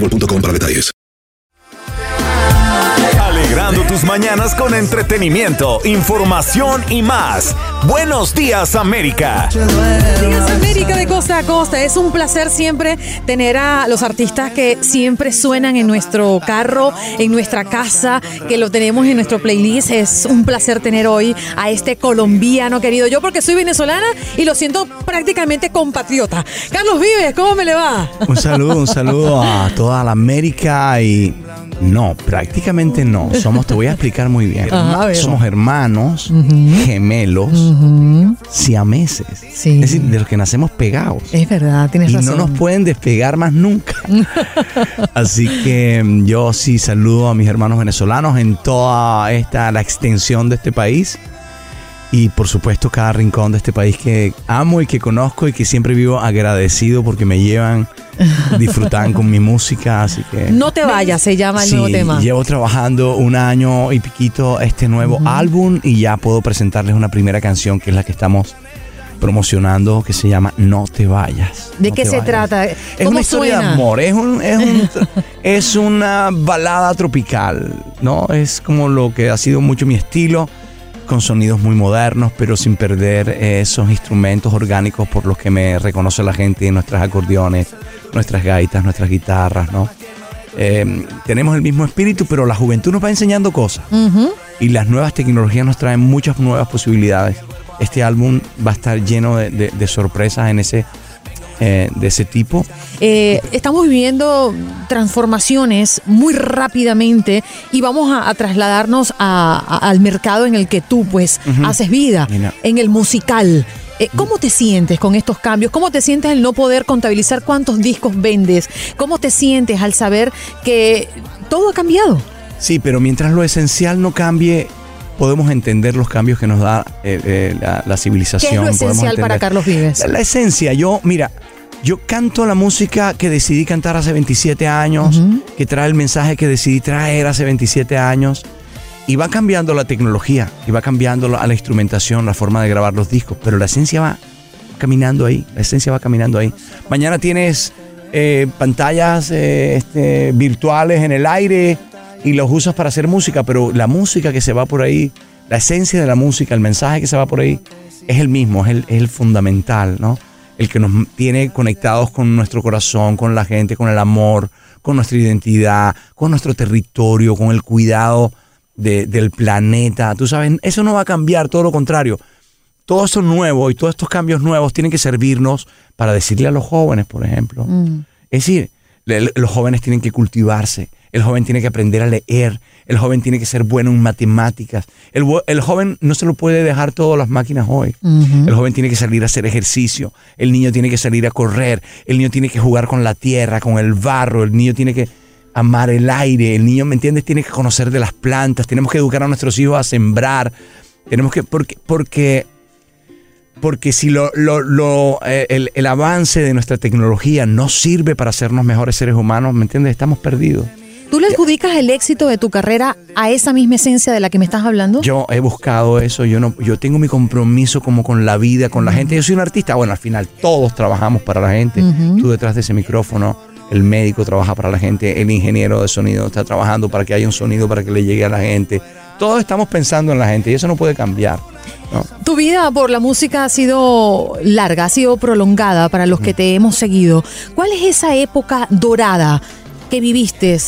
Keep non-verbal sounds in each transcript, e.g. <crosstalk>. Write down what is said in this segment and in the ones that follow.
boostmobile.com para detalles. Alegrando tus mañanas con entretenimiento, información y más. Buenos días, América. Días América de costa a costa. Es un placer siempre tener a los artistas que siempre suenan en nuestro carro, en nuestra casa, que lo tenemos en nuestro playlist. Es un placer tener hoy a este colombiano querido. Yo porque soy venezolana y lo siento prácticamente compatriota. Carlos Vives, ¿cómo me le va? Un saludo, un saludo a toda la América y no, prácticamente no. Somos, <laughs> te voy a explicar muy bien. Ajá. Somos hermanos, gemelos, siameses. Sí. Es decir, de los que nacemos pegados. Es verdad, tienes Y razón. no nos pueden despegar más nunca. <laughs> Así que mm, yo sí saludo a mis hermanos venezolanos en toda esta, la extensión de este país. Y por supuesto cada rincón de este país que amo y que conozco y que siempre vivo agradecido porque me llevan, <laughs> disfrutan con mi música. Así que... No te vayas, se llama el Sí, nuevo tema. llevo trabajando un año y piquito este nuevo álbum y ya puedo presentarles una primera canción que es la que estamos promocionando que se llama No te vayas. ¿De No qué se vayas. trata? Es ¿Cómo una historia suena? de amor, es, un, es, un- <laughs> es una balada tropical, ¿no? Es como lo que ha sido mucho mi estilo, con sonidos muy modernos, pero sin perder esos instrumentos orgánicos por los que me reconoce la gente, nuestros acordeones, nuestras gaitas, nuestras guitarras, ¿no? Eh, tenemos el mismo espíritu, pero la juventud nos va enseñando cosas y las nuevas tecnologías nos traen muchas nuevas posibilidades. Este álbum va a estar lleno de, de- de sorpresas en ese, eh, de ese tipo. Eh, estamos viviendo transformaciones muy rápidamente y vamos a, a trasladarnos a- a- al mercado en el que tú pues haces vida, Mira. en el musical. Eh, ¿Cómo te sientes con estos cambios? ¿Cómo te sientes al no poder contabilizar cuántos discos vendes? ¿Cómo te sientes al saber que todo ha cambiado? Sí, pero mientras lo esencial no cambie, podemos entender los cambios que nos da eh, eh, la, la ¿Qué es civilización. lo esencial para Carlos Vives? La, la esencia, yo, mira, yo canto la música que decidí cantar hace 27 años, que trae el mensaje que decidí traer hace 27 años. Y va cambiando la tecnología, y va cambiando la, la instrumentación, la forma de grabar los discos, pero la esencia va caminando ahí, la esencia va caminando ahí. Mañana tienes eh, pantallas eh, este, virtuales en el aire y los usas para hacer música, pero la música que se va por ahí, la esencia de la música, el mensaje que se va por ahí, es el mismo, es el, es el fundamental, ¿no? El que nos tiene conectados con nuestro corazón, con la gente, con el amor, con nuestra identidad, con nuestro territorio, con el cuidado de- del planeta. Tú sabes, eso no va a cambiar, todo lo contrario todo esto nuevo y todos estos cambios nuevos tienen que servirnos para decirle a los jóvenes, por ejemplo. Mm. Es decir, Los jóvenes tienen que cultivarse. El joven tiene que aprender a leer. El joven tiene que ser bueno en matemáticas. El, joven no se lo puede dejar todas las máquinas hoy. El joven tiene que salir a hacer ejercicio. El niño tiene que salir a correr. El niño tiene que jugar con la tierra, con el barro. El niño tiene que amar el aire. El niño, ¿me entiendes? Tiene que conocer de las plantas. Tenemos que educar a nuestros hijos a sembrar. Tenemos que, porque, porque, porque si lo, lo- lo, eh, el, el avance de nuestra tecnología no sirve para hacernos mejores seres humanos, ¿me entiendes? Estamos perdidos. ¿Tú le adjudicas el éxito de tu carrera a esa misma esencia de la que me estás hablando? Yo he buscado eso, yo no, yo tengo mi compromiso como con la vida, con la gente. Yo soy un artista, bueno, al final todos trabajamos para la gente. Tú detrás de ese micrófono, el médico trabaja para la gente, el ingeniero de sonido está trabajando para que haya un sonido para que le llegue a la gente. Todos estamos pensando en la gente y eso no puede cambiar. ¿no? Tu vida por la música ha sido larga, ha sido prolongada para los que te hemos seguido. ¿Cuál es esa época dorada que viviste?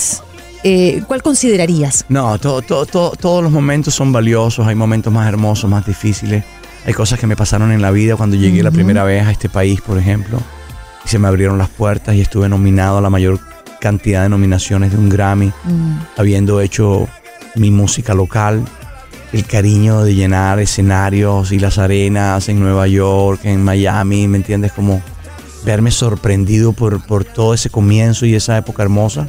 Eh, ¿Cuál considerarías? No, to- to- to- todos los momentos son valiosos, hay momentos más hermosos, más difíciles. Hay cosas que me pasaron en la vida cuando llegué la primera vez a este país, por ejemplo, y se me abrieron las puertas y estuve nominado a la mayor cantidad de nominaciones de un Grammy, habiendo hecho mi música local, el cariño de llenar escenarios y las arenas en Nueva York, en Miami, ¿me entiendes? Como verme sorprendido por, por todo ese comienzo y esa época hermosa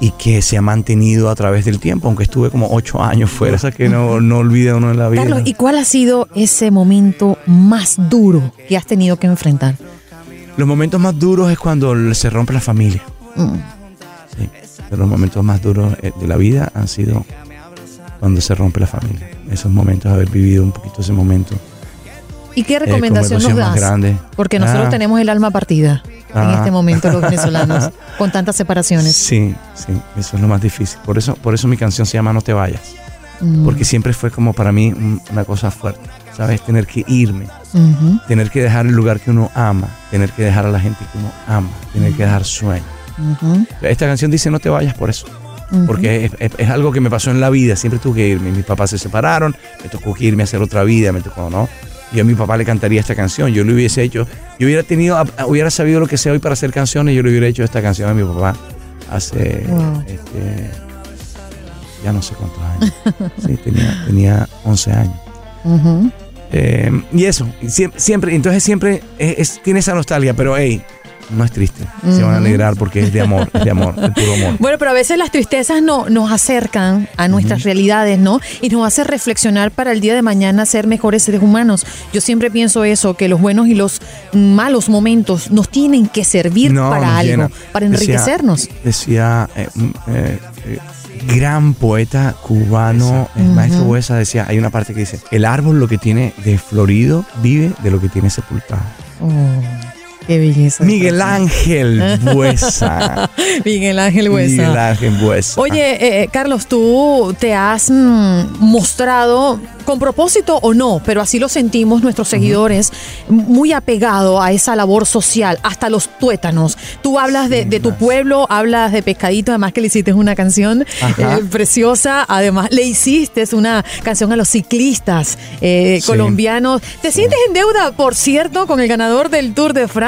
y que se ha mantenido a través del tiempo, aunque estuve como ocho años fuera, esa que no, no olvida uno en la vida. Carlos, ¿y cuál ha sido ese momento más duro que has tenido que enfrentar? Los momentos más duros es cuando se rompe la familia. Mm. Sí, pero los momentos más duros eh, de la vida han sido cuando se rompe la familia. Esos momentos, haber vivido un poquito ese momento. ¿Y qué Eh, recomendación nos emoción más das? grande. Porque nosotros Ah. tenemos el alma partida en Ah. este momento los <laughs> venezolanos, con tantas separaciones. Sí, sí, eso es lo más difícil. Por eso, por eso mi canción se llama No te vayas. Mm. Porque siempre fue como para mí un- una cosa fuerte, ¿sabes? Tener que irme, Ujú, tener que dejar el lugar que uno ama, tener que dejar a la gente que uno ama, tener que dejar sueños. ujú, Esta canción dice no te vayas por eso. Porque es, es- es algo que me pasó en la vida. Siempre tuve que irme. Mis papás se separaron. Me tocó que irme a hacer otra vida. Me tocó, ¿no? Yo a mi papá le cantaría esta canción. Yo lo hubiese hecho. Yo hubiera tenido, hubiera sabido lo que sé hoy para hacer canciones. Yo le hubiera hecho esta canción a mi papá hace, Wow. este, ya no sé cuántos años. Sí, tenía, tenía 11 años. Eh, y eso, siempre, siempre, entonces siempre es- es- tiene esa nostalgia, pero hey, no es triste. Se van a alegrar porque es de amor, es de amor, es puro amor. <laughs> Bueno, pero a veces las tristezas no, nos acercan a nuestras realidades, ¿no? Y nos hace reflexionar para el día de mañana ser mejores seres humanos. Yo siempre pienso eso, que los buenos y los malos momentos nos tienen que servir No, para algo, llena. para Decía- enriquecernos. Decía, eh, mm, eh, eh, gran poeta cubano, el maestro Buesa, decía, hay una parte que dice, el árbol lo que tiene de florido vive de lo que tiene sepultado. Oh, qué belleza. <laughs> Miguel Ángel Buesa. Miguel Ángel Huesa. Miguel Ángel Buesa. Oye, eh, eh, Carlos, tú te has mm, mostrado, con propósito o no, pero así lo sentimos nuestros seguidores, muy apegado a esa labor social, hasta los tuétanos. Tú hablas de, de tu pueblo, hablas de Pescadito, además que le hiciste una canción eh, preciosa, además le hiciste una canción a los ciclistas eh, Sí. colombianos. ¿Te sientes en deuda, por cierto, con el ganador del Tour de Francia?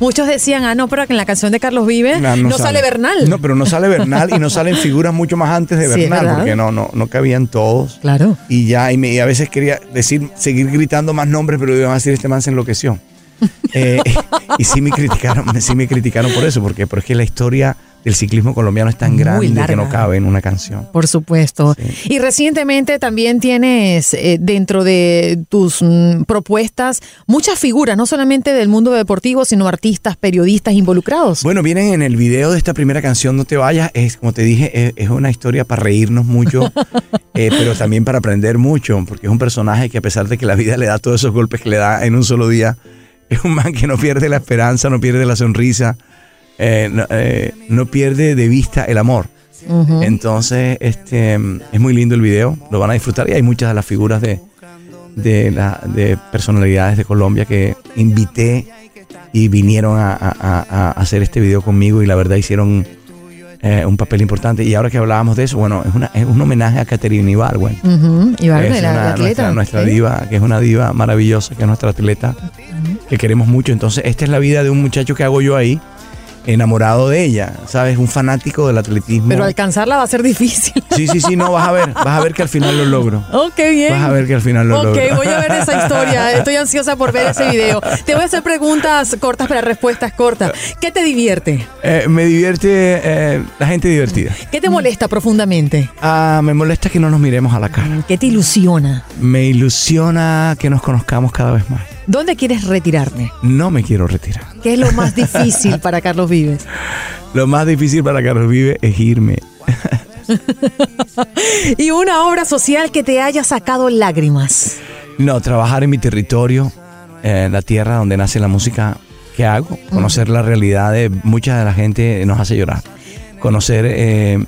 Muchos decían, ah, no, pero que en la canción de Carlos Vive No, no, sale. Bernal. No, pero no sale Bernal y no salen figuras mucho más antes de Bernal, porque no, no, no cabían todos. Claro. Y ya, y, me- y a veces quería decir, seguir gritando más nombres, pero iban a decir, este man se enloqueció. <laughs> Eh, <laughs> y sí me criticaron, sí me criticaron por eso, porque, porque es que la historia del ciclismo colombiano es tan Muy grande que no cabe en una canción. Por supuesto. Y recientemente también tienes eh, dentro de tus mm, propuestas muchas figuras, no solamente del mundo deportivo, sino artistas, periodistas involucrados. Bueno, vienen en el video de esta primera canción, No te vayas, es como te dije, es, es una historia para reírnos mucho, <laughs> eh, pero también para aprender mucho, porque es un personaje que a pesar de que la vida le da todos esos golpes que le da en un solo día, es un man que no pierde la esperanza, no pierde la sonrisa, eh, no, eh, no pierde de vista el amor. Entonces, este es muy lindo el video, lo van a disfrutar y hay muchas de las figuras de, de, la- de personalidades de Colombia que invité y vinieron a, a- a- a hacer este video conmigo y la verdad hicieron eh, un papel importante. Y ahora que hablábamos de eso, bueno, es, una, es un homenaje a Caterina Es la, una- la atleta. nuestra, nuestra ¿sí? diva, que es una diva maravillosa, que es nuestra atleta, que queremos mucho. Entonces, esta es la vida de un muchacho que hago yo ahí. Enamorado de ella, ¿sabes? Un fanático del atletismo. Pero alcanzarla va a ser difícil. Sí, sí, sí, no, vas a ver, vas a ver que al final lo logro. <laughs> Oh, qué bien. Vas a ver que al final lo Ok, logro. voy a ver esa historia. <laughs> Estoy ansiosa por ver ese video. Te voy a hacer preguntas cortas para respuestas cortas. ¿Qué te divierte? Eh, me divierte eh, la gente divertida. ¿Qué te molesta profundamente? Ah, me molesta que no nos miremos a la cara. ¿Qué te ilusiona? Me ilusiona que nos conozcamos cada vez más. ¿Dónde quieres retirarte? No me quiero retirar. ¿Qué es lo más <laughs> difícil para Carlos Vives? Lo más difícil para Carlos Vive es irme. <laughs> Y una obra social que te haya sacado lágrimas. No, trabajar en mi territorio, en la tierra donde nace la música que hago, conocer la realidad de mucha de la gente nos hace llorar. Conocer eh,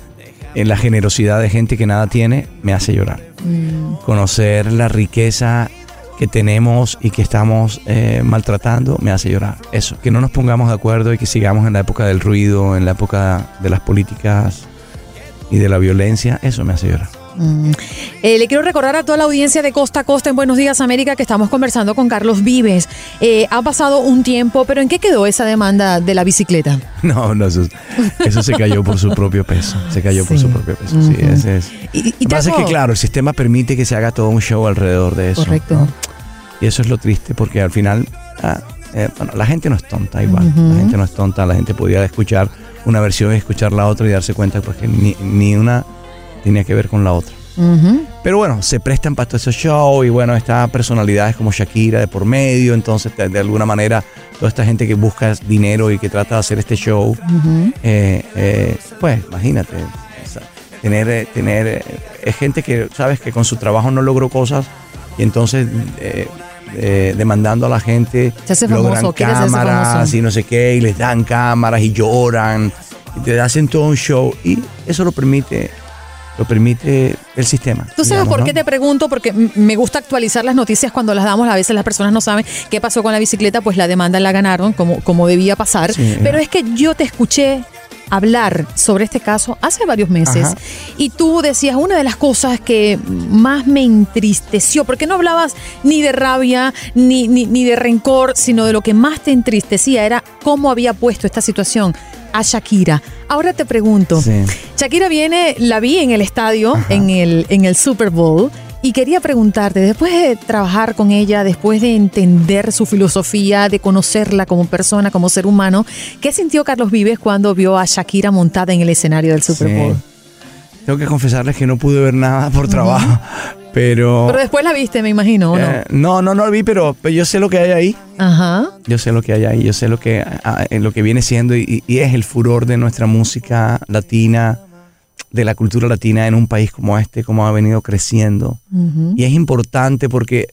la generosidad de gente que nada tiene me hace llorar. Conocer la riqueza que tenemos y que estamos eh, maltratando me hace llorar. Eso, que no nos pongamos de acuerdo y que sigamos en la época del ruido, en la época de las políticas y de la violencia, eso me hace llorar. Mm. Eh, le quiero recordar a toda la audiencia de Costa a Costa en Buenos Días América que estamos conversando con Carlos Vives. Eh, ha pasado un tiempo, pero ¿en qué quedó esa demanda de la bicicleta? <laughs> No, no, eso, eso se cayó por su propio peso. Se cayó por su propio peso. Sí, ese es. Y, y Lo que pasa es que, claro, el sistema permite que se haga todo un show alrededor de eso. Correcto. ¿no? Y eso es lo triste, porque al final, ah, eh, bueno, la gente no es tonta igual. La gente no es tonta. La gente podía escuchar una versión y escuchar la otra y darse cuenta pues, que ni, ni una tenía que ver con la otra. Pero bueno, se prestan para todos esos shows y bueno, estas personalidades como Shakira de por medio, entonces de, de alguna manera toda esta gente que busca dinero y que trata de hacer este show, eh, eh, pues imagínate, tener, tener es gente que sabes que con su trabajo no logró cosas y entonces eh, eh, demandando a la gente Se hace logran famoso, cámaras famoso. y no sé qué y les dan cámaras y lloran y te hacen todo un show y eso lo permite lo permite el sistema. ¿Tú sabes digamos, por ¿no? qué te pregunto? Porque me gusta actualizar las noticias cuando las damos. A veces las personas no saben qué pasó con la bicicleta, pues la demanda la ganaron como, como debía pasar. Sí. Pero es que yo te escuché hablar sobre este caso hace varios meses Ajá. y tú decías una de las cosas que más me entristeció, porque no hablabas ni de rabia ni, ni, ni de rencor, sino de lo que más te entristecía era cómo había puesto esta situación a Shakira. Ahora te pregunto, Sí. Shakira viene, la vi en el estadio, en el, en el Super Bowl, y quería preguntarte, después de trabajar con ella, después de entender su filosofía, de conocerla como persona, como ser humano, ¿qué sintió Carlos Vives cuando vio a Shakira montada en el escenario del Super Sí. Bowl? Tengo que confesarles que no pude ver nada por trabajo, pero... Pero después la viste, me imagino, ¿o no? eh, no, no, no lo vi, pero, pero yo sé lo que hay ahí. Ajá. Yo sé lo que hay ahí, yo sé lo que, ah, eh, lo que viene siendo y, y es el furor de nuestra música latina, de la cultura latina en un país como este, como ha venido creciendo. Y es importante porque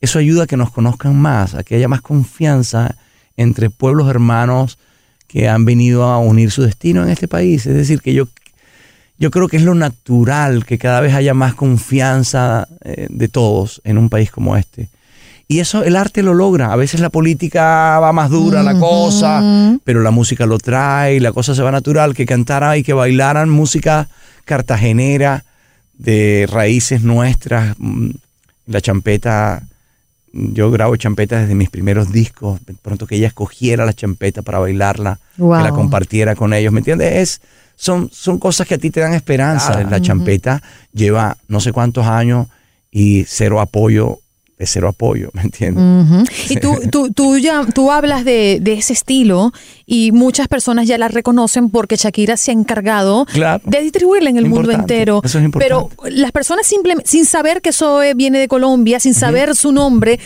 eso ayuda a que nos conozcan más, a que haya más confianza entre pueblos hermanos que han venido a unir su destino en este país. Es decir, que yo, yo creo que es lo natural que cada vez haya más confianza eh, de todos en un país como este. Y eso el arte lo logra. A veces la política va más dura la cosa, pero la música lo trae, la cosa se va natural, que cantaran y que bailaran música cartagenera de raíces nuestras. La champeta, yo grabo champeta desde mis primeros discos, de pronto que ella escogiera la champeta para bailarla, que la compartiera con ellos, ¿me entiendes? Es, son, son cosas que a ti te dan esperanza. La champeta lleva no sé cuántos años y cero apoyo, de cero apoyo, ¿me entiendes? Y tú, <laughs> tú, tú, ya, tú hablas de, de ese estilo y muchas personas ya la reconocen porque Shakira se ha encargado Claro. de distribuirla en el mundo entero. Eso es importante. Pero las personas simplemente, sin saber que Zoe viene de Colombia, sin saber su nombre,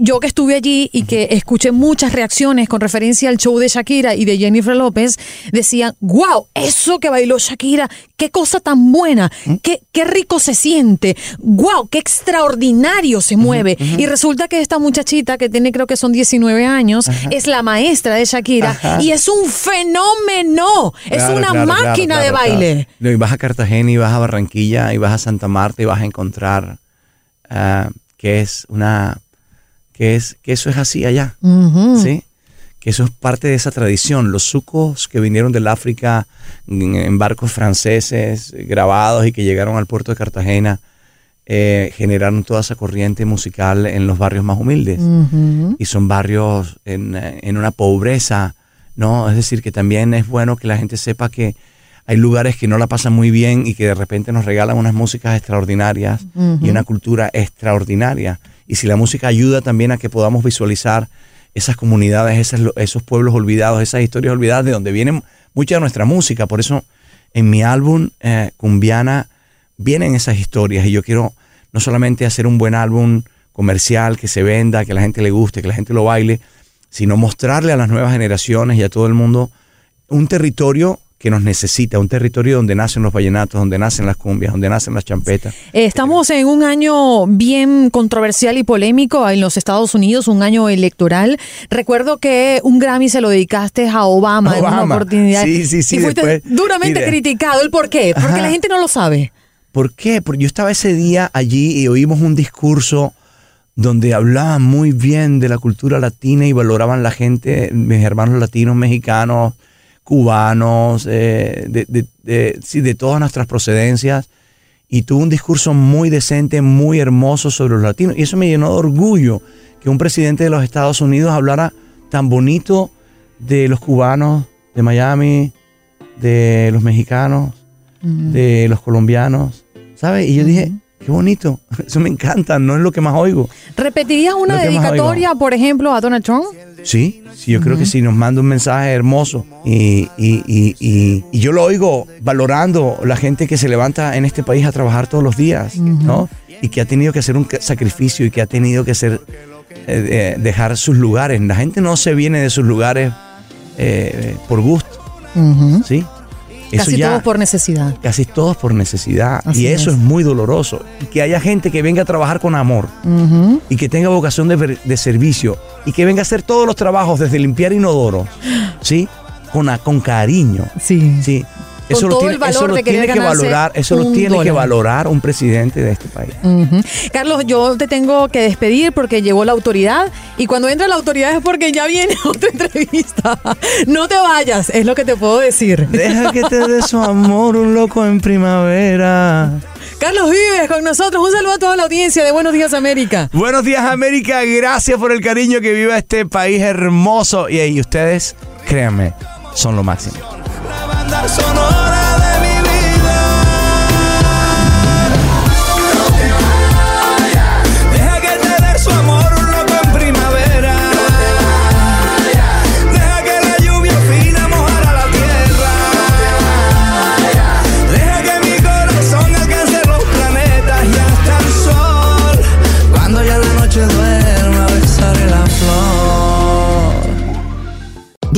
yo que estuve allí y que escuché muchas reacciones con referencia al show de Shakira y de Jennifer López, decían, wow, eso que bailó Shakira, qué cosa tan buena, qué, qué rico se siente, wow, qué extraordinario se mueve. Y resulta que esta muchachita que tiene creo que son 19 años, es la maestra de Shakira Ajá. y es un fenómeno, es una claro, claro, máquina de baile. Y vas a Cartagena y vas a Barranquilla y vas a Santa Marta y vas a encontrar ah, que es una que es que eso es así allá. ¿sí? Que eso es parte de esa tradición. Los sucos que vinieron del África en, barcos franceses grabados y que llegaron al puerto de Cartagena eh, generaron toda esa corriente musical en los barrios más humildes y son barrios en, en una pobreza ¿no? Es decir, que también es bueno que la gente sepa que hay lugares que no la pasan muy bien y que de repente nos regalan unas músicas extraordinarias y una cultura extraordinaria. Y si la música ayuda también a que podamos visualizar esas comunidades, esos, esos pueblos olvidados, esas historias olvidadas de donde viene mucha de nuestra música. Por eso en mi álbum eh, Cumbiana vienen esas historias y yo quiero no solamente hacer un buen álbum comercial, que se venda, que la gente le guste, que la gente lo baile, sino mostrarle a las nuevas generaciones y a todo el mundo un territorio que nos necesita, un territorio donde nacen los vallenatos, donde nacen las cumbias, donde nacen las champetas. Eh, Estamos en un año bien controversial y polémico en los Estados Unidos, un año electoral. Recuerdo que un Grammy se lo dedicaste a Obama, en una oportunidad. Sí, sí, sí, Y fuiste después- duramente mire. criticado. ¿El por qué? Porque Ajá. la gente no lo sabe. ¿Por qué? Porque yo estaba ese día allí y oímos un discurso donde hablaban muy bien de la cultura latina y valoraban la gente, mis hermanos latinos, mexicanos, cubanos, eh, de, de- de- sí, de todas nuestras procedencias. Y tuvo un discurso muy decente, muy hermoso sobre los latinos. Y eso me llenó de orgullo que un presidente de los Estados Unidos hablara tan bonito de los cubanos, de Miami, de los mexicanos, de los colombianos, ¿sabes? Y yo dije, qué bonito, <laughs> eso me encanta, no es lo que más oigo. ¿Repetirías una dedicatoria, por ejemplo, a Donald Trump? Sí, sí, yo creo que sí, nos manda un mensaje hermoso y, y- y- y- y yo lo oigo valorando la gente que se levanta en este país a trabajar todos los días, ¿no? Y que ha tenido que hacer un sacrificio y que ha tenido que hacer, eh, eh, dejar sus lugares. La gente no se viene de sus lugares eh, por gusto, ¿sí? Casi todos por necesidad. Casi todos por necesidad. Así y eso es. es. muy doloroso. Y que haya gente que venga a trabajar con amor y que tenga vocación de, de servicio y que venga a hacer todos los trabajos desde limpiar inodoros, <gasps> ¿sí? Con, con cariño. Sí. Sí. Eso todo tiene, el valor eso lo de querer tiene que valorar, eso lo un tiene que valorar un presidente de este país. Carlos, yo te tengo que despedir porque llegó la autoridad y cuando entra la autoridad es porque ya viene <laughs> otra entrevista. No te vayas, es lo que te puedo decir. Deja que te dé su amor un loco en primavera. Carlos Vives con nosotros. Un saludo a toda la audiencia de Buenos Días América. Buenos días América, gracias por el cariño que viva este país hermoso. Y, y ustedes, créanme, son lo máximo. Deja